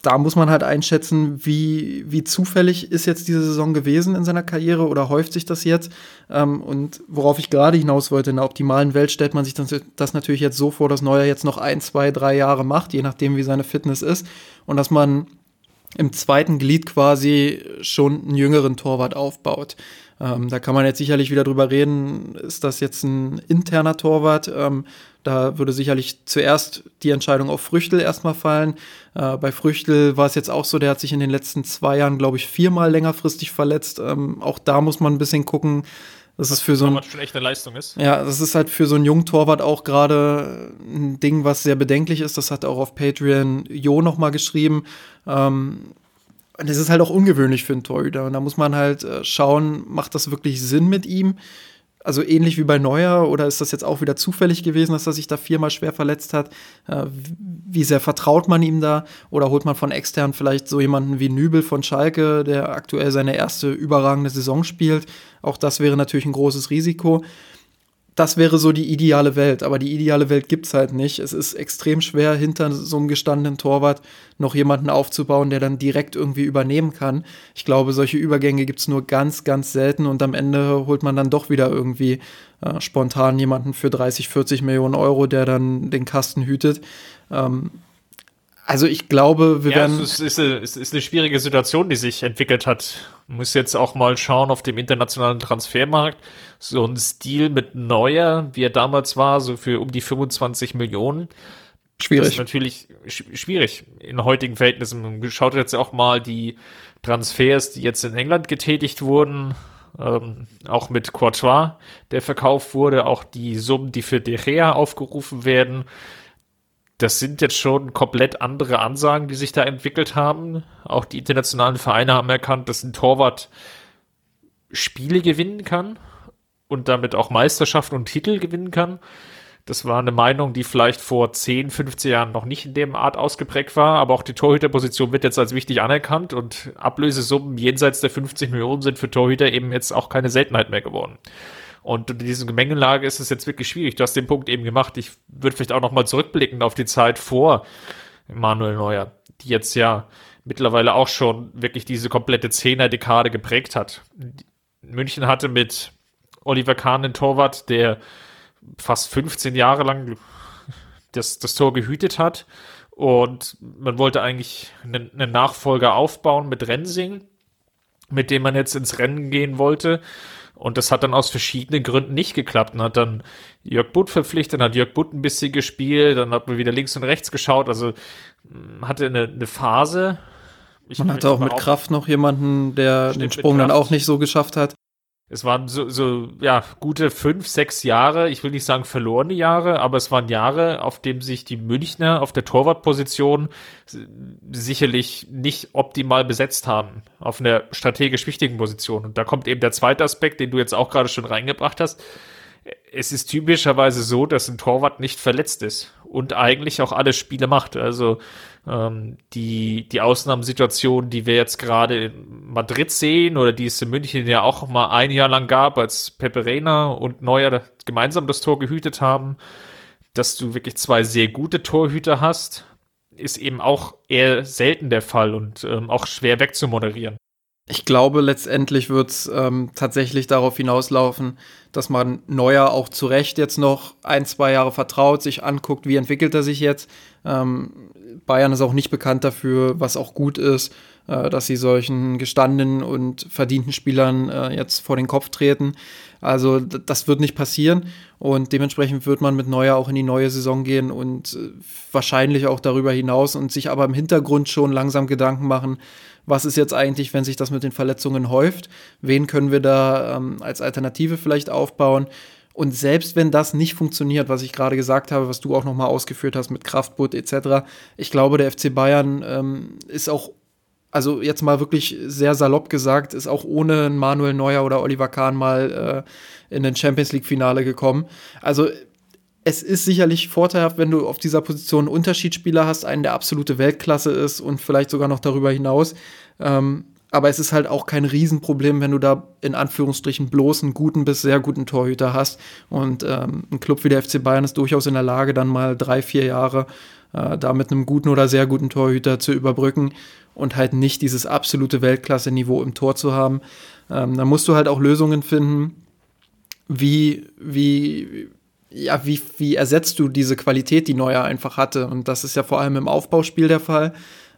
Speaker 3: da muss man halt einschätzen, wie, wie zufällig ist jetzt diese Saison gewesen in seiner Karriere oder häuft sich das jetzt? Ähm, und worauf ich gerade hinaus wollte, in der optimalen Welt stellt man sich das, das natürlich jetzt so vor, dass Neuer jetzt noch ein, zwei, drei Jahre macht, je nachdem, wie seine Fitness ist. Und dass man im zweiten Glied quasi schon einen jüngeren Torwart aufbaut. Ähm, da kann man jetzt sicherlich wieder drüber reden, ist das jetzt ein interner Torwart? Ähm, da würde sicherlich zuerst die Entscheidung auf Früchtel erstmal fallen. Äh, bei Früchtel war es jetzt auch so, der hat sich in den letzten zwei Jahren, glaube ich, viermal längerfristig verletzt. Ähm, auch da muss man ein bisschen gucken, das ist für so ein,
Speaker 2: schon echt eine Leistung ist.
Speaker 3: Ja, das ist halt für so einen jungen Torwart auch gerade ein Ding, was sehr bedenklich ist. Das hat auch auf Patreon Jo noch mal geschrieben. Ähm, und es ist halt auch ungewöhnlich für einen Torhüter. Und da muss man halt äh, schauen, macht das wirklich Sinn mit ihm? Also ähnlich wie bei Neuer oder ist das jetzt auch wieder zufällig gewesen, dass er sich da viermal schwer verletzt hat? Äh, wie sehr vertraut man ihm da? Oder holt man von extern vielleicht so jemanden wie Nübel von Schalke, der aktuell seine erste überragende Saison spielt? Auch das wäre natürlich ein großes Risiko das wäre so die ideale Welt, aber die ideale Welt gibt es halt nicht. Es ist extrem schwer, hinter so einem gestandenen Torwart noch jemanden aufzubauen, der dann direkt irgendwie übernehmen kann. Ich glaube, solche Übergänge gibt es nur ganz, ganz selten und am Ende holt man dann doch wieder irgendwie äh, spontan jemanden für 30, 40 Millionen Euro, der dann den Kasten hütet. Ähm, also ich glaube, wir
Speaker 2: ja,
Speaker 3: werden.
Speaker 2: Es ist, eine, es ist eine schwierige Situation, die sich entwickelt hat. Man muss jetzt auch mal schauen auf dem internationalen Transfermarkt. So ein Stil mit Neuer, wie er damals war, so für um die 25 Millionen.
Speaker 3: Schwierig. Das
Speaker 2: ist natürlich schwierig in heutigen Verhältnissen. Man schaut jetzt auch mal die Transfers, die jetzt in England getätigt wurden. Ähm, auch mit Courtois, der verkauft wurde, auch die Summen, die für De Gea aufgerufen werden das sind jetzt schon komplett andere Ansagen, die sich da entwickelt haben. Auch die internationalen Vereine haben erkannt, dass ein Torwart Spiele gewinnen kann und damit auch Meisterschaften und Titel gewinnen kann. Das war eine Meinung, die vielleicht vor 10, 15 Jahren noch nicht in dem Art ausgeprägt war, aber auch die Torhüterposition wird jetzt als wichtig anerkannt und Ablösesummen jenseits der 50 Millionen sind für Torhüter eben jetzt auch keine Seltenheit mehr geworden. Und in dieser Gemengelage ist es jetzt wirklich schwierig. Du hast den Punkt eben gemacht. Ich würde vielleicht auch noch mal zurückblicken auf die Zeit vor Manuel Neuer, die jetzt ja mittlerweile auch schon wirklich diese komplette Zehner-Dekade geprägt hat. München hatte mit Oliver Kahn einen Torwart, der fast 15 Jahre lang das, das Tor gehütet hat. Und man wollte eigentlich einen Nachfolger aufbauen mit Rensing mit dem man jetzt ins Rennen gehen wollte. Und das hat dann aus verschiedenen Gründen nicht geklappt. Man hat dann Jörg Butt verpflichtet, dann hat Jörg Butt ein bisschen gespielt, dann hat man wieder links und rechts geschaut. Also hatte eine, eine Phase.
Speaker 3: Ich man hatte auch mit Kraft noch jemanden, der den Sprung dann auch nicht so geschafft hat.
Speaker 2: Es waren so, so, ja, gute fünf, sechs Jahre, ich will nicht sagen verlorene Jahre, aber es waren Jahre, auf dem sich die Münchner auf der Torwartposition sicherlich nicht optimal besetzt haben, auf einer strategisch wichtigen Position. Und da kommt eben der zweite Aspekt, den du jetzt auch gerade schon reingebracht hast. Es ist typischerweise so, dass ein Torwart nicht verletzt ist und eigentlich auch alle Spiele macht. Also ähm, die, die Ausnahmesituation, die wir jetzt gerade in Madrid sehen oder die es in München ja auch mal ein Jahr lang gab, als Pepe Reina und Neuer gemeinsam das Tor gehütet haben, dass du wirklich zwei sehr gute Torhüter hast, ist eben auch eher selten der Fall und ähm, auch schwer wegzumoderieren.
Speaker 3: Ich glaube, letztendlich wird es ähm, tatsächlich darauf hinauslaufen, dass man Neuer auch zu Recht jetzt noch ein, zwei Jahre vertraut, sich anguckt, wie entwickelt er sich jetzt. Ähm, Bayern ist auch nicht bekannt dafür, was auch gut ist, äh, dass sie solchen gestandenen und verdienten Spielern äh, jetzt vor den Kopf treten. Also das wird nicht passieren und dementsprechend wird man mit Neuer auch in die neue Saison gehen und äh, wahrscheinlich auch darüber hinaus und sich aber im Hintergrund schon langsam Gedanken machen, was ist jetzt eigentlich, wenn sich das mit den Verletzungen häuft? Wen können wir da ähm, als Alternative vielleicht aufbauen? Und selbst wenn das nicht funktioniert, was ich gerade gesagt habe, was du auch nochmal ausgeführt hast mit Kraftbutt etc., ich glaube, der FC Bayern ähm, ist auch, also jetzt mal wirklich sehr salopp gesagt, ist auch ohne Manuel Neuer oder Oliver Kahn mal äh, in den Champions League-Finale gekommen. Also es ist sicherlich vorteilhaft, wenn du auf dieser Position einen Unterschiedsspieler hast, einen, der absolute Weltklasse ist und vielleicht sogar noch darüber hinaus. Ähm, aber es ist halt auch kein Riesenproblem, wenn du da in Anführungsstrichen bloß einen guten bis sehr guten Torhüter hast. Und ähm, ein Club wie der FC Bayern ist durchaus in der Lage, dann mal drei, vier Jahre äh, da mit einem guten oder sehr guten Torhüter zu überbrücken und halt nicht dieses absolute Weltklasse-Niveau im Tor zu haben. Ähm, da musst du halt auch Lösungen finden, wie, wie, ja, wie, wie ersetzt du diese Qualität, die Neuer einfach hatte? Und das ist ja vor allem im Aufbauspiel der Fall.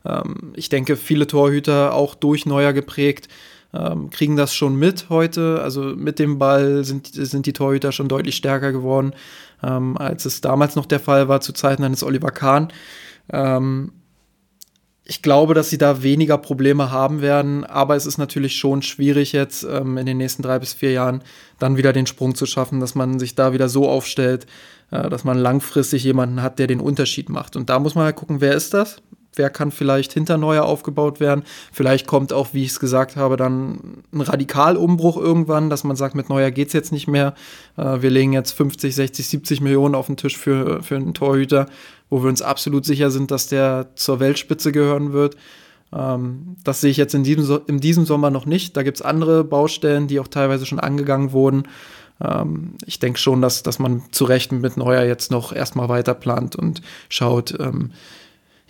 Speaker 3: Ähm, ich denke, viele Torhüter, auch durch Neuer geprägt, ähm, kriegen das schon mit heute. Also mit dem Ball sind, sind die Torhüter schon deutlich stärker geworden, ähm, als es damals noch der Fall war, zu Zeiten eines Oliver Kahn. Ähm, ich glaube, dass sie da weniger Probleme haben werden, aber es ist natürlich schon schwierig jetzt ähm, in den nächsten drei bis vier Jahren dann wieder den Sprung zu schaffen, dass man sich da wieder so aufstellt, äh, dass man langfristig jemanden hat, der den Unterschied macht. Und da muss man halt gucken, wer ist das? Wer kann vielleicht hinter Neuer aufgebaut werden. Vielleicht kommt auch, wie ich es gesagt habe, dann ein Radikalumbruch irgendwann, dass man sagt, mit Neuer geht es jetzt nicht mehr. Äh, wir legen jetzt 50, 60, 70 Millionen auf den Tisch für, für einen Torhüter, wo wir uns absolut sicher sind, dass der zur Weltspitze gehören wird. Ähm, das sehe ich jetzt in diesem, in diesem Sommer noch nicht. Da gibt es andere Baustellen, die auch teilweise schon angegangen wurden. Ähm, ich denke schon, dass, dass man zu Recht mit Neuer jetzt noch erstmal weiter plant und schaut, ähm,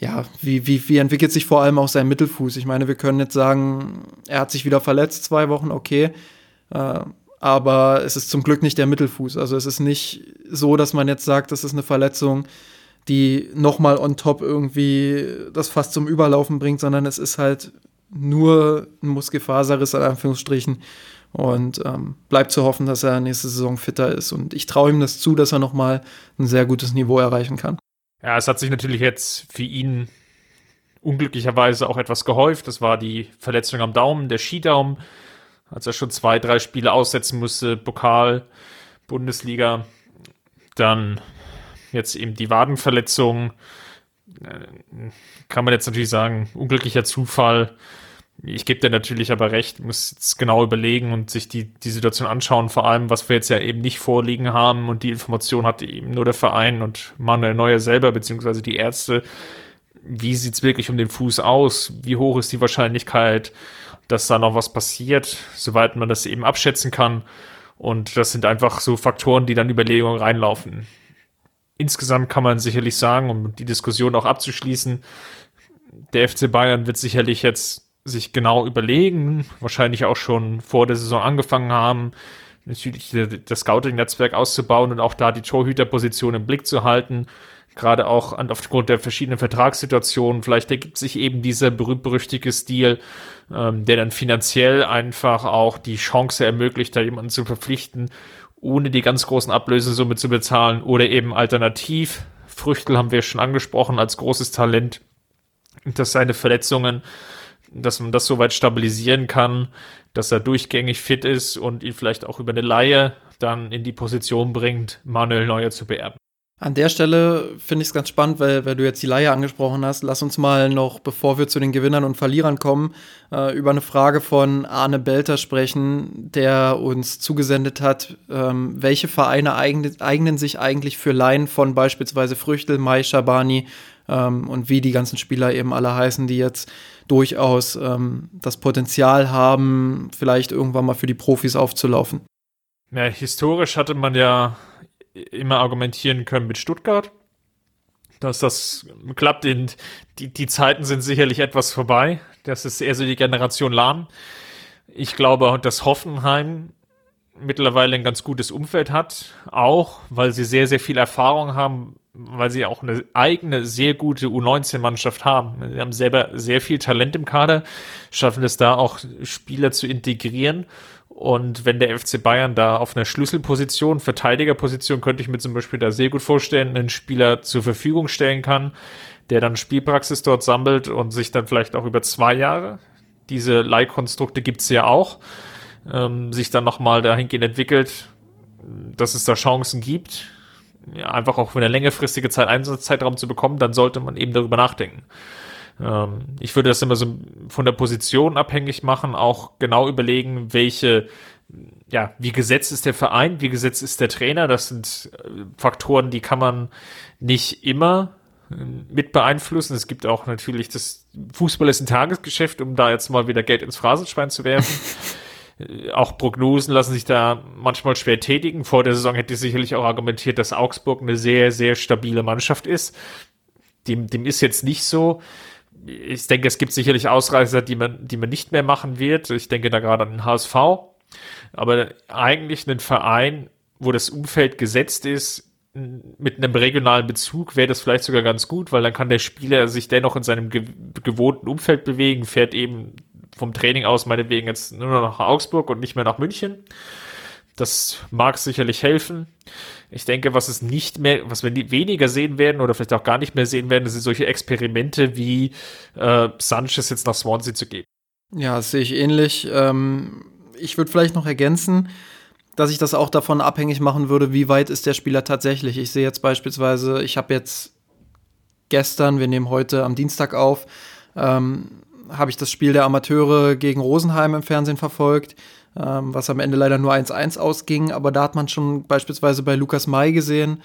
Speaker 3: ja, wie, wie, wie entwickelt sich vor allem auch sein Mittelfuß? Ich meine, wir können jetzt sagen, er hat sich wieder verletzt, zwei Wochen, okay. Äh, aber es ist zum Glück nicht der Mittelfuß. Also es ist nicht so, dass man jetzt sagt, das ist eine Verletzung, die nochmal on top irgendwie das fast zum Überlaufen bringt, sondern es ist halt nur ein Muskelfaserriss in Anführungsstrichen. Und ähm, bleibt zu hoffen, dass er nächste Saison fitter ist. Und ich traue ihm das zu, dass er nochmal ein sehr gutes Niveau erreichen kann.
Speaker 2: Ja, es hat sich natürlich jetzt für ihn unglücklicherweise auch etwas gehäuft. Das war die Verletzung am Daumen, der Skidaumen, als er schon zwei, drei Spiele aussetzen musste, Pokal, Bundesliga. Dann jetzt eben die Wadenverletzung. Äh, kann man jetzt natürlich sagen, unglücklicher Zufall. Ich gebe dir natürlich aber recht, muss jetzt genau überlegen und sich die, die Situation anschauen, vor allem, was wir jetzt ja eben nicht vorliegen haben und die Information hat eben nur der Verein und Manuel Neuer selber, beziehungsweise die Ärzte. Wie sieht's wirklich um den Fuß aus? Wie hoch ist die Wahrscheinlichkeit, dass da noch was passiert, soweit man das eben abschätzen kann? Und das sind einfach so Faktoren, die dann Überlegungen reinlaufen. Insgesamt kann man sicherlich sagen, um die Diskussion auch abzuschließen, der FC Bayern wird sicherlich jetzt sich genau überlegen, wahrscheinlich auch schon vor der Saison angefangen haben, natürlich das Scouting-Netzwerk auszubauen und auch da die Torhüterposition im Blick zu halten. gerade auch aufgrund der verschiedenen Vertragssituationen. Vielleicht ergibt sich eben dieser berühmt-berüchtigte Stil, ähm, der dann finanziell einfach auch die Chance ermöglicht, da jemanden zu verpflichten, ohne die ganz großen Ablösesumme zu bezahlen oder eben alternativ. Früchtel haben wir schon angesprochen als großes Talent, dass seine Verletzungen, dass man das soweit stabilisieren kann, dass er durchgängig fit ist und ihn vielleicht auch über eine Laie dann in die Position bringt, Manuel Neuer zu beerben.
Speaker 3: An der Stelle finde ich es ganz spannend, weil, weil du jetzt die Laie angesprochen hast. Lass uns mal noch, bevor wir zu den Gewinnern und Verlierern kommen, äh, über eine Frage von Arne Belter sprechen, der uns zugesendet hat, ähm, welche Vereine eignen, eignen sich eigentlich für Laien von beispielsweise Früchtel, Mai, Schabani ähm, und wie die ganzen Spieler eben alle heißen, die jetzt durchaus ähm, das Potenzial haben, vielleicht irgendwann mal für die Profis aufzulaufen.
Speaker 2: Ja, historisch hatte man ja immer argumentieren können mit Stuttgart, dass das klappt. In, die, die Zeiten sind sicherlich etwas vorbei. Das ist eher so die Generation Lahm. Ich glaube, dass Hoffenheim mittlerweile ein ganz gutes Umfeld hat, auch weil sie sehr, sehr viel Erfahrung haben, weil sie auch eine eigene, sehr gute U19-Mannschaft haben. Sie haben selber sehr viel Talent im Kader, schaffen es da auch Spieler zu integrieren und wenn der FC Bayern da auf einer Schlüsselposition, Verteidigerposition, könnte ich mir zum Beispiel da sehr gut vorstellen, einen Spieler zur Verfügung stellen kann, der dann Spielpraxis dort sammelt und sich dann vielleicht auch über zwei Jahre, diese Leihkonstrukte gibt's ja auch, ähm, sich dann nochmal dahingehend entwickelt, dass es da Chancen gibt, ja, einfach auch für eine längerfristige Zeit Einsatzzeitraum zu bekommen, dann sollte man eben darüber nachdenken. Ähm, ich würde das immer so von der Position abhängig machen, auch genau überlegen, welche, ja, wie gesetzt ist der Verein, wie gesetzt ist der Trainer. Das sind äh, Faktoren, die kann man nicht immer äh, mit beeinflussen. Es gibt auch natürlich das Fußball ist ein Tagesgeschäft, um da jetzt mal wieder Geld ins Phrasenschwein zu werfen. Äh, auch Prognosen lassen sich da manchmal schwer tätigen. Vor der Saison hätte ich sicherlich auch argumentiert, dass Augsburg eine sehr, sehr stabile Mannschaft ist. Dem, dem ist jetzt nicht so ich denke, es gibt sicherlich Ausreißer, die man, die man nicht mehr machen wird. Ich denke da gerade an den HSV. Aber eigentlich einen Verein, wo das Umfeld gesetzt ist, mit einem regionalen Bezug wäre das vielleicht sogar ganz gut, weil dann kann der Spieler sich dennoch in seinem ge gewohnten Umfeld bewegen, fährt eben vom Training aus meinetwegen jetzt nur noch nach Augsburg und nicht mehr nach München. Das mag sicherlich helfen. Ich denke, was es nicht mehr, was wir weniger sehen werden oder vielleicht auch gar nicht mehr sehen werden, sind solche Experimente wie äh, Sanchez jetzt nach Swansea zu geben.
Speaker 3: Ja, das sehe ich ähnlich. Ähm, ich würde vielleicht noch ergänzen, dass ich das auch davon abhängig machen würde, wie weit ist der Spieler tatsächlich. Ich sehe jetzt beispielsweise, ich habe jetzt gestern, wir nehmen heute am Dienstag auf, ähm, habe ich das Spiel der Amateure gegen Rosenheim im Fernsehen verfolgt ähm, was am Ende leider nur 1-1 ausging. Aber da hat man schon beispielsweise bei Lukas May gesehen,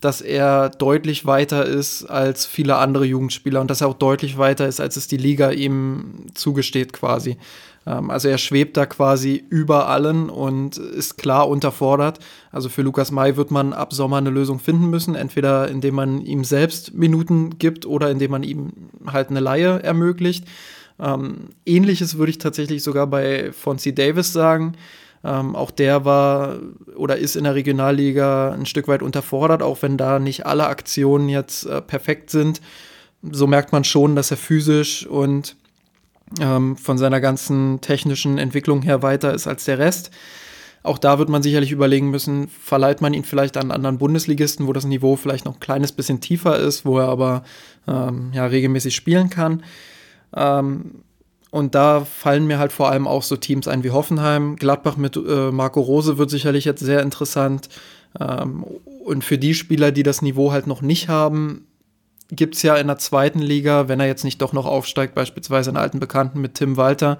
Speaker 3: dass er deutlich weiter ist als viele andere Jugendspieler und dass er auch deutlich weiter ist, als es die Liga ihm zugesteht quasi. Ähm, also er schwebt da quasi über allen und ist klar unterfordert. Also für Lukas May wird man ab Sommer eine Lösung finden müssen, entweder indem man ihm selbst Minuten gibt oder indem man ihm halt eine Laie ermöglicht. Ähm, Ähnliches würde ich tatsächlich sogar bei Fonzie Davis sagen. Ähm, auch der war oder ist in der Regionalliga ein Stück weit unterfordert, auch wenn da nicht alle Aktionen jetzt äh, perfekt sind. So merkt man schon, dass er physisch und ähm, von seiner ganzen technischen Entwicklung her weiter ist als der Rest. Auch da wird man sicherlich überlegen müssen, verleiht man ihn vielleicht an anderen Bundesligisten, wo das Niveau vielleicht noch ein kleines bisschen tiefer ist, wo er aber ähm, ja, regelmäßig spielen kann. Ähm, und da fallen mir halt vor allem auch so Teams ein wie Hoffenheim. Gladbach mit äh, Marco Rose wird sicherlich jetzt sehr interessant. Ähm, und für die Spieler, die das Niveau halt noch nicht haben, gibt es ja in der zweiten Liga, wenn er jetzt nicht doch noch aufsteigt, beispielsweise einen alten Bekannten mit Tim Walter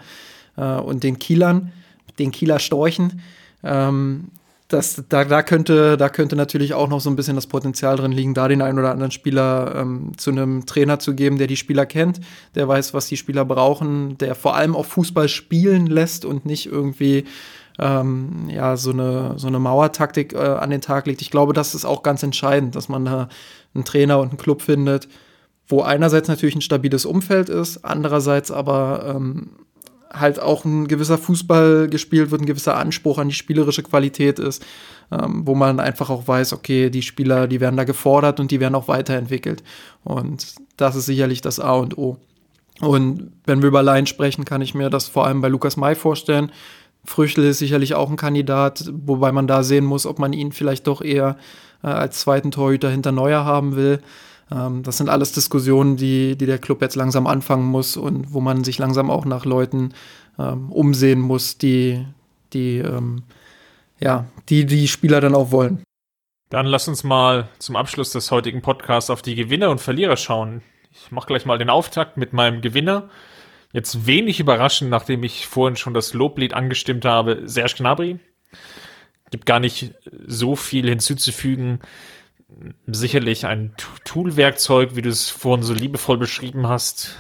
Speaker 3: äh, und den Kielern, den Kieler Storchen, ähm, das, da, da, könnte, da könnte natürlich auch noch so ein bisschen das Potenzial drin liegen, da den einen oder anderen Spieler ähm, zu einem Trainer zu geben, der die Spieler kennt, der weiß, was die Spieler brauchen, der vor allem auch Fußball spielen lässt und nicht irgendwie ähm, ja, so eine, so eine Mauertaktik äh, an den Tag legt. Ich glaube, das ist auch ganz entscheidend, dass man da einen Trainer und einen Club findet, wo einerseits natürlich ein stabiles Umfeld ist, andererseits aber ähm, halt auch ein gewisser Fußball gespielt wird, ein gewisser Anspruch an die spielerische Qualität ist, ähm, wo man einfach auch weiß, okay, die Spieler, die werden da gefordert und die werden auch weiterentwickelt. Und das ist sicherlich das A und O. Und wenn wir über Laien sprechen, kann ich mir das vor allem bei Lukas May vorstellen. Früchtel ist sicherlich auch ein Kandidat, wobei man da sehen muss, ob man ihn vielleicht doch eher äh, als zweiten Torhüter hinter Neuer haben will. Ähm, das sind alles Diskussionen, die, die der Club jetzt langsam anfangen muss und wo man sich langsam auch nach Leuten ähm, umsehen muss, die, die, ähm, ja, die die Spieler dann auch wollen.
Speaker 2: Dann lass uns mal zum Abschluss des heutigen Podcasts auf die Gewinner und Verlierer schauen. Ich mache gleich mal den Auftakt mit meinem Gewinner. Jetzt wenig überraschend, nachdem ich vorhin schon das Loblied angestimmt habe, Serge Gnabry. Gibt gar nicht so viel hinzuzufügen sicherlich ein Toolwerkzeug, wie du es vorhin so liebevoll beschrieben hast,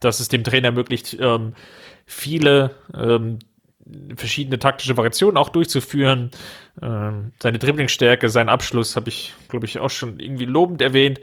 Speaker 2: dass es dem Trainer ermöglicht, ähm, viele ähm, verschiedene taktische Variationen auch durchzuführen. Ähm, seine Dribblingstärke, sein Abschluss habe ich, glaube ich, auch schon irgendwie lobend erwähnt.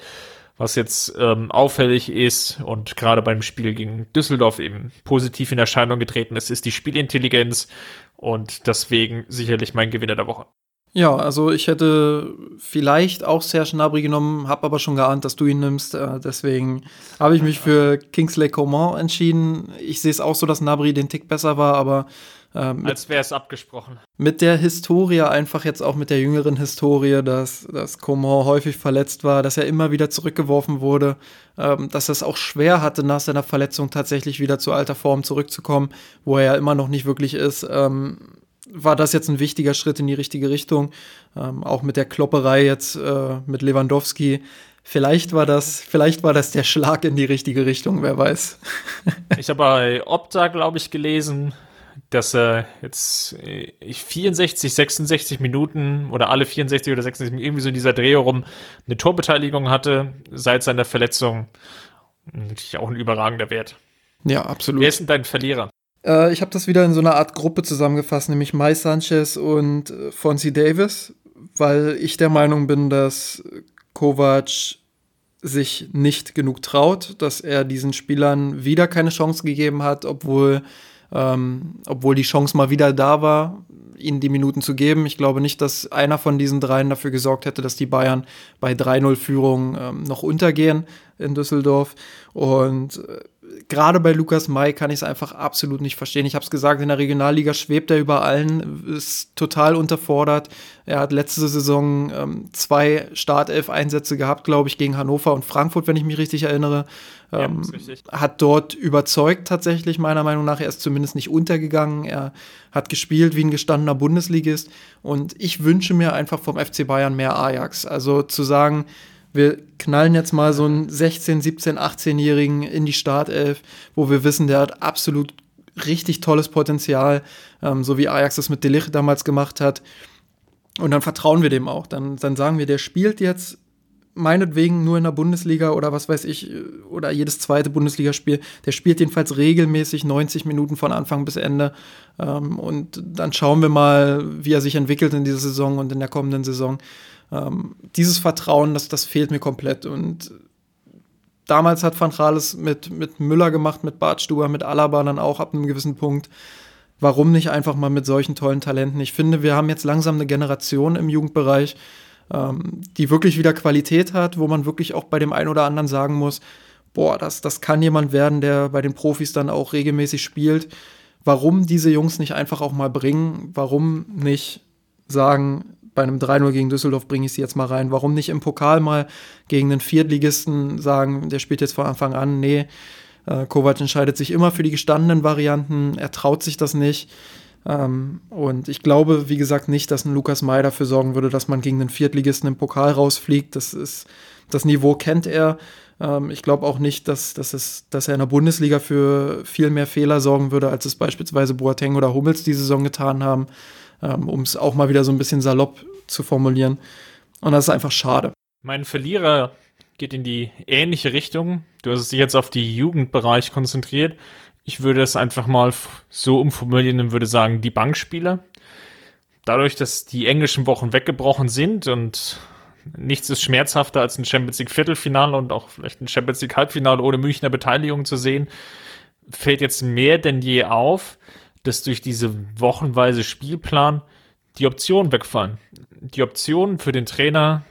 Speaker 2: Was jetzt ähm, auffällig ist und gerade beim Spiel gegen Düsseldorf eben positiv in Erscheinung getreten ist, ist die Spielintelligenz und deswegen sicherlich mein Gewinner der Woche.
Speaker 3: Ja, also ich hätte vielleicht auch Serge Gnabry genommen, habe aber schon geahnt, dass du ihn nimmst. Äh, deswegen habe ich mich für Kingsley Coman entschieden. Ich sehe es auch so, dass Gnabry den Tick besser war, aber
Speaker 2: ähm, als wäre es abgesprochen.
Speaker 3: Mit der Historie, einfach jetzt auch mit der jüngeren Historie, dass, dass Coman häufig verletzt war, dass er immer wieder zurückgeworfen wurde, ähm, dass er es auch schwer hatte, nach seiner Verletzung tatsächlich wieder zu alter Form zurückzukommen, wo er ja immer noch nicht wirklich ist. Ähm, war das jetzt ein wichtiger Schritt in die richtige Richtung. Ähm, auch mit der Klopperei jetzt äh, mit Lewandowski. Vielleicht war das, vielleicht war das der Schlag in die richtige Richtung, wer weiß.
Speaker 2: ich habe bei Opta, glaube ich, gelesen, dass er jetzt 64, äh, 66 Minuten oder alle 64 oder 66 irgendwie so in dieser Dreh rum eine Torbeteiligung hatte seit seiner Verletzung. Natürlich auch ein überragender Wert.
Speaker 3: Ja, absolut.
Speaker 2: Wer ist denn dein Verlierer?
Speaker 3: Äh, ich habe das wieder in so einer Art Gruppe zusammengefasst, nämlich Mai Sanchez und äh, Fonzie Davis, weil ich der Meinung bin, dass Kovac sich nicht genug traut, dass er diesen Spielern wieder keine Chance gegeben hat, obwohl, ähm, obwohl die Chance mal wieder da war, ihnen die Minuten zu geben. Ich glaube nicht, dass einer von diesen dreien dafür gesorgt hätte, dass die Bayern bei 3-0-Führung ähm, noch untergehen in Düsseldorf. Und äh, gerade bei Lukas May kann ich es einfach absolut nicht verstehen. Ich habe es gesagt, in der Regionalliga schwebt er über allen, ist total unterfordert. Er hat letzte Saison ähm, zwei Startelf-Einsätze gehabt, glaube ich, gegen Hannover und Frankfurt, wenn ich mich richtig erinnere. Ähm, ja, hat dort überzeugt tatsächlich, meiner Meinung nach. Er ist zumindest nicht untergegangen. Er hat gespielt wie ein gestandener Bundesligist. Und ich wünsche mir einfach vom FC Bayern mehr Ajax. Also zu sagen, wir knallen jetzt mal so einen 16, 17, 18-Jährigen in die Startelf, wo wir wissen, der hat absolut richtig tolles Potenzial, ähm, so wie Ajax das mit Delicht damals gemacht hat. Und dann vertrauen wir dem auch. Dann, dann sagen wir, der spielt jetzt meinetwegen nur in der Bundesliga oder was weiß ich, oder jedes zweite Bundesligaspiel. Der spielt jedenfalls regelmäßig 90 Minuten von Anfang bis Ende. Ähm, und dann schauen wir mal, wie er sich entwickelt in dieser Saison und in der kommenden Saison ähm, dieses Vertrauen, das, das fehlt mir komplett. Und damals hat Van Rales mit, mit Müller gemacht, mit Bartstuber, mit Alaba dann auch ab einem gewissen Punkt. Warum nicht einfach mal mit solchen tollen Talenten? Ich finde, wir haben jetzt langsam eine Generation im Jugendbereich, ähm, die wirklich wieder Qualität hat, wo man wirklich auch bei dem einen oder anderen sagen muss, boah, das, das kann jemand werden, der bei den Profis dann auch regelmäßig spielt. Warum diese Jungs nicht einfach auch mal bringen? Warum nicht sagen, bei einem 3-0 gegen Düsseldorf bringe ich sie jetzt mal rein. Warum nicht im Pokal mal gegen einen Viertligisten sagen, der spielt jetzt von Anfang an? Nee, äh, Kovac entscheidet sich immer für die gestandenen Varianten. Er traut sich das nicht. Ähm, und ich glaube, wie gesagt, nicht, dass ein Lukas May dafür sorgen würde, dass man gegen einen Viertligisten im Pokal rausfliegt. Das ist, das Niveau kennt er. Ähm, ich glaube auch nicht, dass, dass, es, dass er in der Bundesliga für viel mehr Fehler sorgen würde, als es beispielsweise Boateng oder Hummels die Saison getan haben ähm, um es auch mal wieder so ein bisschen salopp zu formulieren. Und das ist einfach schade.
Speaker 2: Mein Verlierer geht in die ähnliche Richtung. Du hast dich jetzt auf die Jugendbereich konzentriert. Ich würde es einfach mal so umformulieren und würde sagen, die Bankspieler. Dadurch, dass die englischen Wochen weggebrochen sind und nichts ist schmerzhafter als ein Champions League Viertelfinale und auch vielleicht ein Champions League Halbfinale ohne Münchner Beteiligung zu sehen, fällt jetzt mehr denn je auf, dass durch diese wochenweise Spielplan die Optionen wegfallen. Die Optionen für den Trainer,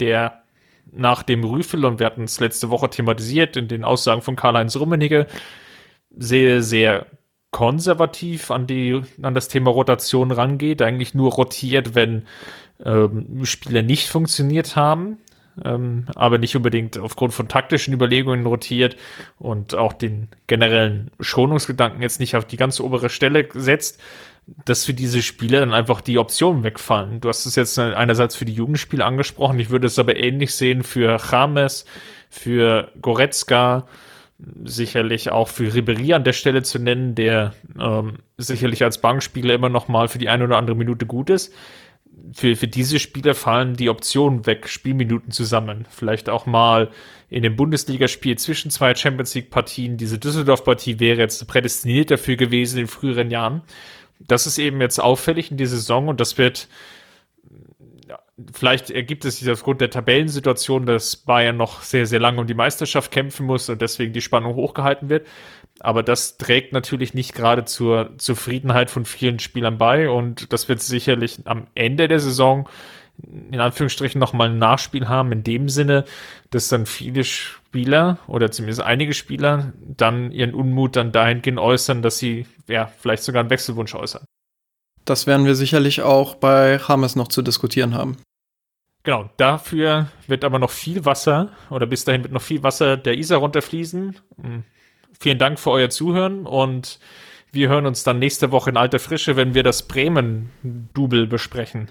Speaker 2: der nach dem Rüffel, und wir hatten es letzte Woche thematisiert in den Aussagen von Karl-Heinz Rummenigge, sehr, sehr konservativ an die, an das Thema Rotation rangeht, eigentlich nur rotiert, wenn ähm, Spiele nicht funktioniert haben, ähm, aber nicht unbedingt aufgrund von taktischen Überlegungen rotiert und auch den generellen Schonungsgedanken jetzt nicht auf die ganz obere Stelle setzt, dass für diese Spiele dann einfach die Optionen wegfallen. Du hast es jetzt einerseits für die Jugendspiele angesprochen, ich würde es aber ähnlich sehen für James, für Goretzka, sicherlich auch für Ribery an der Stelle zu nennen, der ähm, sicherlich als Bankspieler immer noch mal für die eine oder andere Minute gut ist. Für, für diese Spieler fallen die Optionen weg, Spielminuten zusammen. Vielleicht auch mal in dem Bundesligaspiel zwischen zwei Champions League Partien. Diese Düsseldorf-Partie wäre jetzt prädestiniert dafür gewesen in früheren Jahren das ist eben jetzt auffällig in dieser Saison und das wird vielleicht ergibt es sich aufgrund der Tabellensituation, dass Bayern noch sehr, sehr lange um die Meisterschaft kämpfen muss und deswegen die Spannung hochgehalten wird. Aber das trägt natürlich nicht gerade zur Zufriedenheit von vielen Spielern bei und das wird sicherlich am Ende der Saison in Anführungsstrichen nochmal ein Nachspiel haben, in dem Sinne, dass dann viele Spieler oder zumindest einige Spieler dann ihren Unmut dann dahingehend äußern, dass sie ja vielleicht sogar einen Wechselwunsch äußern.
Speaker 3: Das werden wir sicherlich auch bei Hames noch zu diskutieren haben.
Speaker 2: Genau, dafür wird aber noch viel Wasser oder bis dahin wird noch viel Wasser der Isar runterfließen. Hm, vielen Dank für euer Zuhören und wir hören uns dann nächste Woche in alter Frische, wenn wir das Bremen-Double besprechen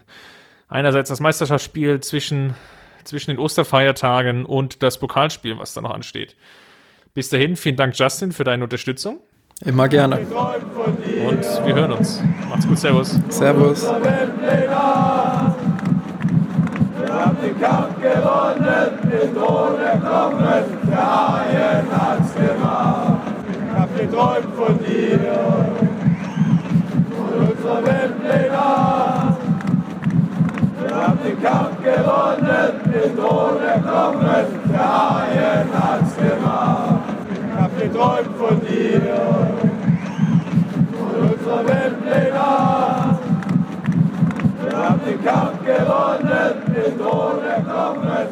Speaker 2: einerseits das Meisterschaftsspiel zwischen, zwischen den Osterfeiertagen und das Pokalspiel, was da noch ansteht. Bis dahin, vielen Dank, Justin, für deine Unterstützung.
Speaker 3: Immer gerne.
Speaker 2: Und wir hören uns. Macht's gut, Servus.
Speaker 3: Servus. Wir
Speaker 4: haben den Kampf gewonnen, den Thron erklommen, der Haien hat's gemacht. Ich hab geträumt von dir, von unserer Weltpläne. Haben den Kampf gewonnen, den Thron erklommen, der Haien hat's gemacht. Ich hab geträumt von dir, von unserer Weltpläne. Wir haben den Kampf gewonnen, den Thron erklommen,